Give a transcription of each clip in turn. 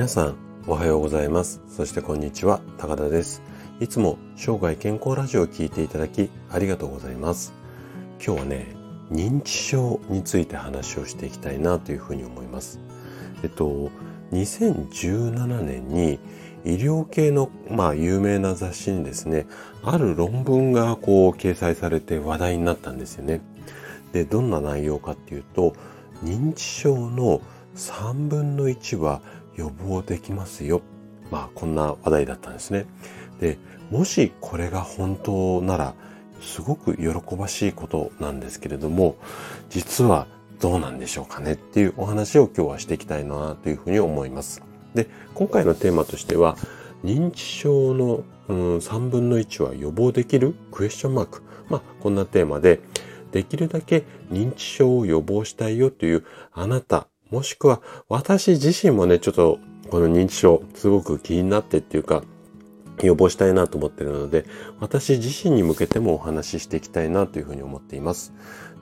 皆さんおはようございます。そしてこんにちは高田です。いつも生涯健康ラジオを聞いていただきありがとうございます。今日はね認知症について話をしていきたいなというふうに思います。えっと2017年に医療系の、まあ、有名な雑誌にですね、ある論文がこう掲載されて話題になったんですよね。で、どんな内容かっていうと、認知症の3分の1は予防できますよ。まあ、こんな話題だったんですね。で、もしこれが本当なら、すごく喜ばしいことなんですけれども、実はどうなんでしょうかねっていうお話を今日はしていきたいなというふうに思います。で、今回のテーマとしては、認知症の、うん、3分の1は予防できる？クエスチョンマーク。まあ、こんなテーマで、できるだけ認知症を予防したいよというあなた、もしくは私自身もね、ちょっとこの認知症すごく気になってっていうか、予防したいなと思ってるので、私自身に向けてもお話ししていきたいなというふうに思っています。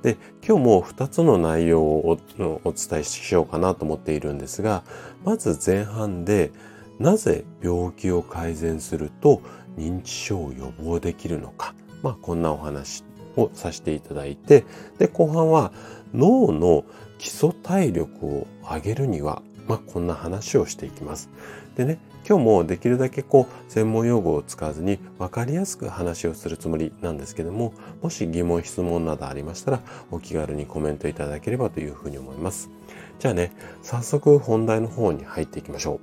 で、今日も2つの内容をお伝えしようかなと思っているんですが、まず前半で、なぜ病気を改善すると認知症を予防できるのか。まあ、こんなお話をさせていただいて、で、後半は脳の基礎体力を上げるには、まあ、こんな話をしていきます。でね、今日もできるだけこう、専門用語を使わずに分かりやすく話をするつもりなんですけども、もし疑問、質問などありましたら、お気軽にコメントいただければというふうに思います。じゃあね、早速本題の方に入っていきましょ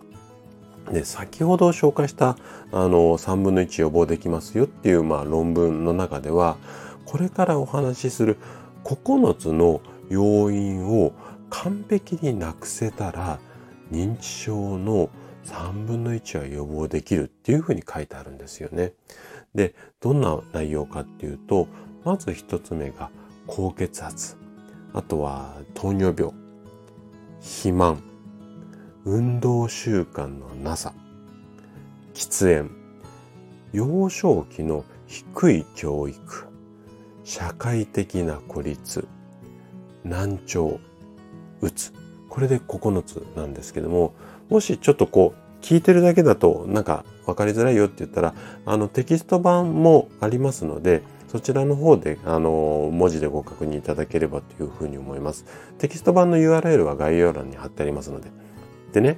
う。で、先ほど紹介した、あの、3分の1予防できますよっていう、まあ、論文の中では、これからお話しする9つの要因を完璧になくせたら、認知症の3分の1は予防できるっていうふうに書いてあるんですよね。で、どんな内容かっていうと、まず一つ目が高血圧、あとは糖尿病、肥満、運動習慣のなさ、喫煙、幼少期の低い教育、社会的な孤立、難聴、うつ。これで9つなんですけども、もしちょっとこう、聞いてるだけだとなんか分かりづらいよって言ったら、あのテキスト版もありますので、そちらの方で、あの、文字でご確認いただければというふうに思います。テキスト版の URL は概要欄に貼ってありますので。でね、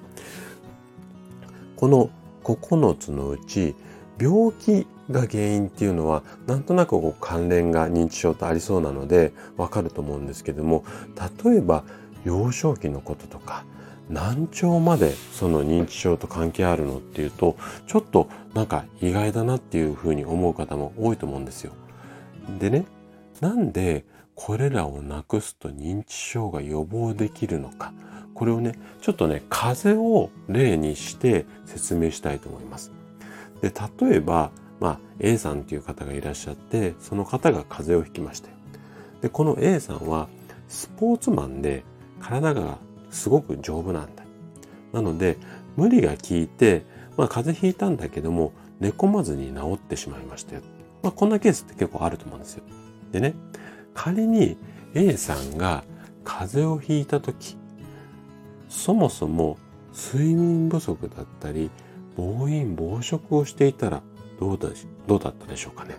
この9つのうち、病気が原因っていうのは、なんとなくこう関連が認知症とありそうなので、わかると思うんですけども、例えば、幼少期のこととか、難聴までその認知症と関係あるのっていうと、ちょっとなんか意外だなっていうふうに思う方も多いと思うんですよ。でね、なんでこれらをなくすと認知症が予防できるのか。これをね、ちょっとね、風邪を例にして説明したいと思います。で、例えば、まあ、A さんっていう方がいらっしゃって、その方が風邪をひきましたよ。で、この A さんはスポーツマンで体がすごく丈夫なんだ。なので、無理が効いて、まあ、風邪ひいたんだけども、寝込まずに治ってしまいましたよ。まあ、こんなケースって結構あると思うんですよ。でね、仮に A さんが風邪をひいた時、そもそも睡眠不足だったり、暴飲暴食をしていたらどうだどうだったでしょうかね。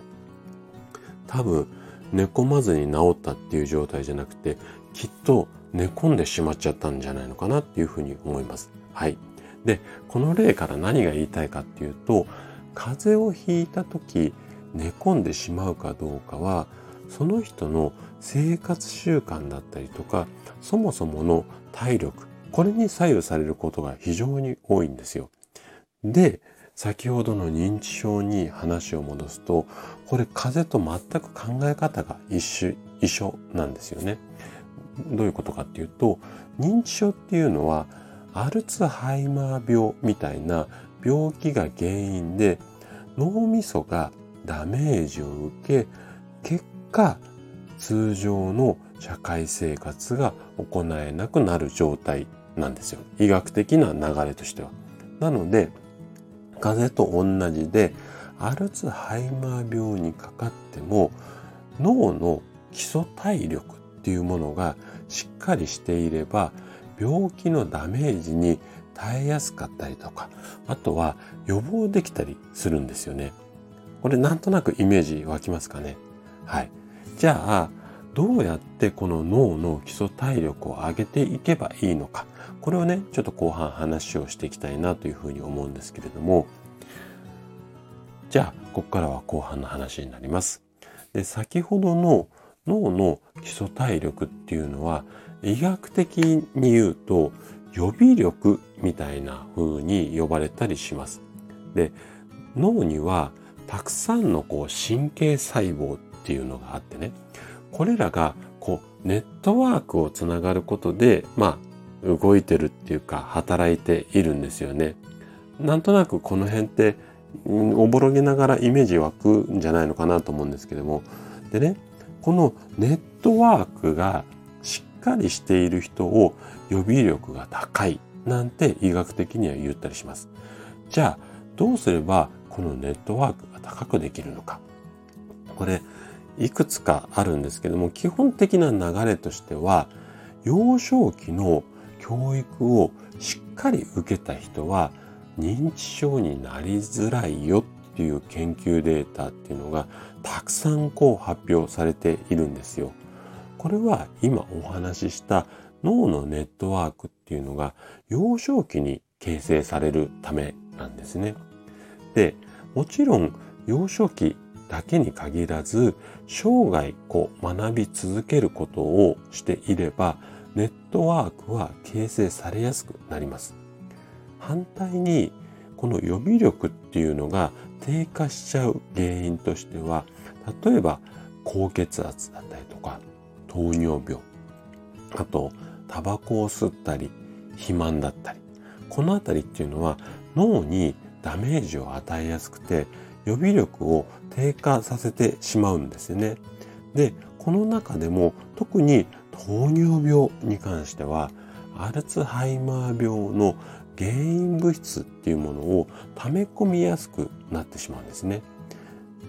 多分、寝込まずに治ったっていう状態じゃなくて、きっと寝込んでしまっちゃったんじゃないのかなっていうふうに思います。はい。で、この例から何が言いたいかっていうと、風邪をひいた時、寝込んでしまうかどうかは、その人の生活習慣だったりとか、そもそもの体力、これに左右されることが非常に多いんですよ。で、先ほどの認知症に話を戻すと、これ風邪と全く考え方が一緒、一緒なんですよね。どういうことかっていうと、認知症っていうのは、アルツハイマー病みたいな病気が原因で脳みそがダメージを受け、結果、通常の社会生活が行えなくなる状態なんですよ。医学的な流れとしては。なので、風邪と同じで、アルツハイマー病にかかっても、脳の基礎体力っていうものがしっかりしていれば病気のダメージに耐えやすかったりとか、あとは予防できたりするんですよね。これなんとなくイメージ湧きますかね？はい。じゃあ、どうやってこの脳の基礎体力を上げていけばいいのか。これをね、ちょっと後半話をしていきたいなというふうに思うんですけれども、じゃあ、ここからは後半の話になります。で、先ほどの脳の基礎体力っていうのは、医学的に言うと予備力みたいな風に呼ばれたりします。で、脳にはたくさんのこう神経細胞っていうのがあってね、これらがこうネットワークをつながることで、まあ、動いてるっていうか働いているんですよね。なんとなくこの辺って、おぼろげながらイメージ湧くんじゃないのかなと思うんですけども。でね、このネットワークがしっかりしている人を予備力が高いなんて医学的には言ったりします。じゃあ、どうすればこのネットワークが高くできるのか。これ、いくつかあるんですけども、基本的な流れとしては、幼少期の教育をしっかり受けた人は認知症になりづらいよっていう研究データっていうのがたくさんこう発表されているんですよ。これは今お話しした脳のネットワークっていうのが幼少期に形成されるためなんですね。で、もちろん幼少期だけに限らず生涯こう学び続けることをしていればネットワークは形成されやすくなります。反対にこの予備力っていうのが低下しちゃう原因としては例えば高血圧だったりとか糖尿病あとタバコを吸ったり肥満だったりこの辺りっていうのは脳にダメージを与えやすくて予備力を低下させてしまうんですよね。で、この中でも特に糖尿病に関してはアルツハイマー病の原因物質っていうものを溜め込みやすくなってしまうんですね。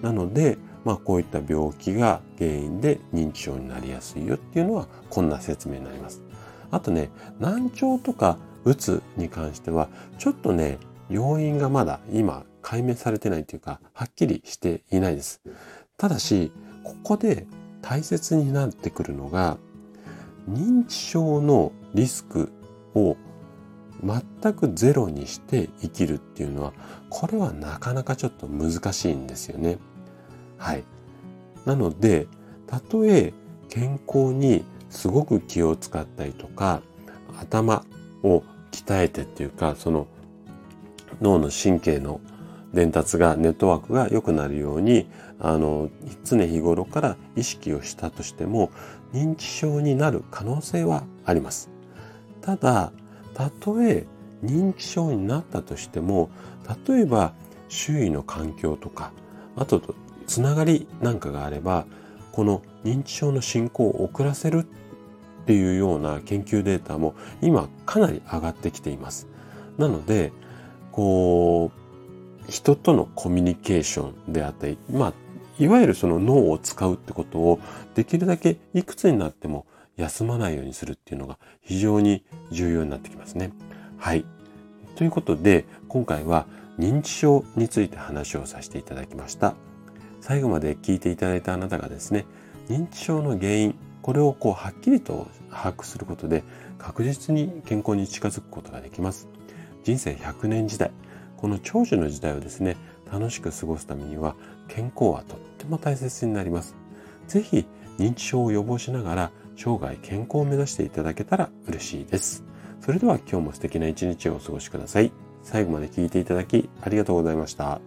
なので、まあこういった病気が原因で認知症になりやすいよっていうのはこんな説明になります。あとね、難聴とかうつに関してはちょっとね、要因がまだ今解明されてないというか、はっきりしていないです。ただし、ここで大切になってくるのが、認知症のリスクを全くゼロにして生きるっていうのは、これはなかなかちょっと難しいんですよね。はい。なので、たとえ健康にすごく気を使ったりとか、頭を鍛えてっていうか、その脳の神経の伝達が、ネットワークが良くなるように、あの、常日頃から意識をしたとしても、認知症になる可能性はあります。ただ、たとえ認知症になったとしても、例えば周囲の環境とか、あとつながりなんかがあれば、この認知症の進行を遅らせるっていうような研究データも今かなり上がってきています。なので、こう、人とのコミュニケーションであったり、まあ、いわゆるその脳を使うってことをできるだけいくつになっても休まないようにするっていうのが非常に重要になってきますね。はい。ということで、今回は認知症について話をさせていただきました。最後まで聞いていただいたあなたがですね、認知症の原因、これをこうはっきりと把握することで確実に健康に近づくことができます。人生100年時代、この長寿の時代をですね、楽しく過ごすためには健康はとっても大切になります。是非認知症を予防しながら生涯健康を目指していただけたら嬉しいです。それでは今日も素敵な一日をお過ごしください。最後まで聴いていただきありがとうございました。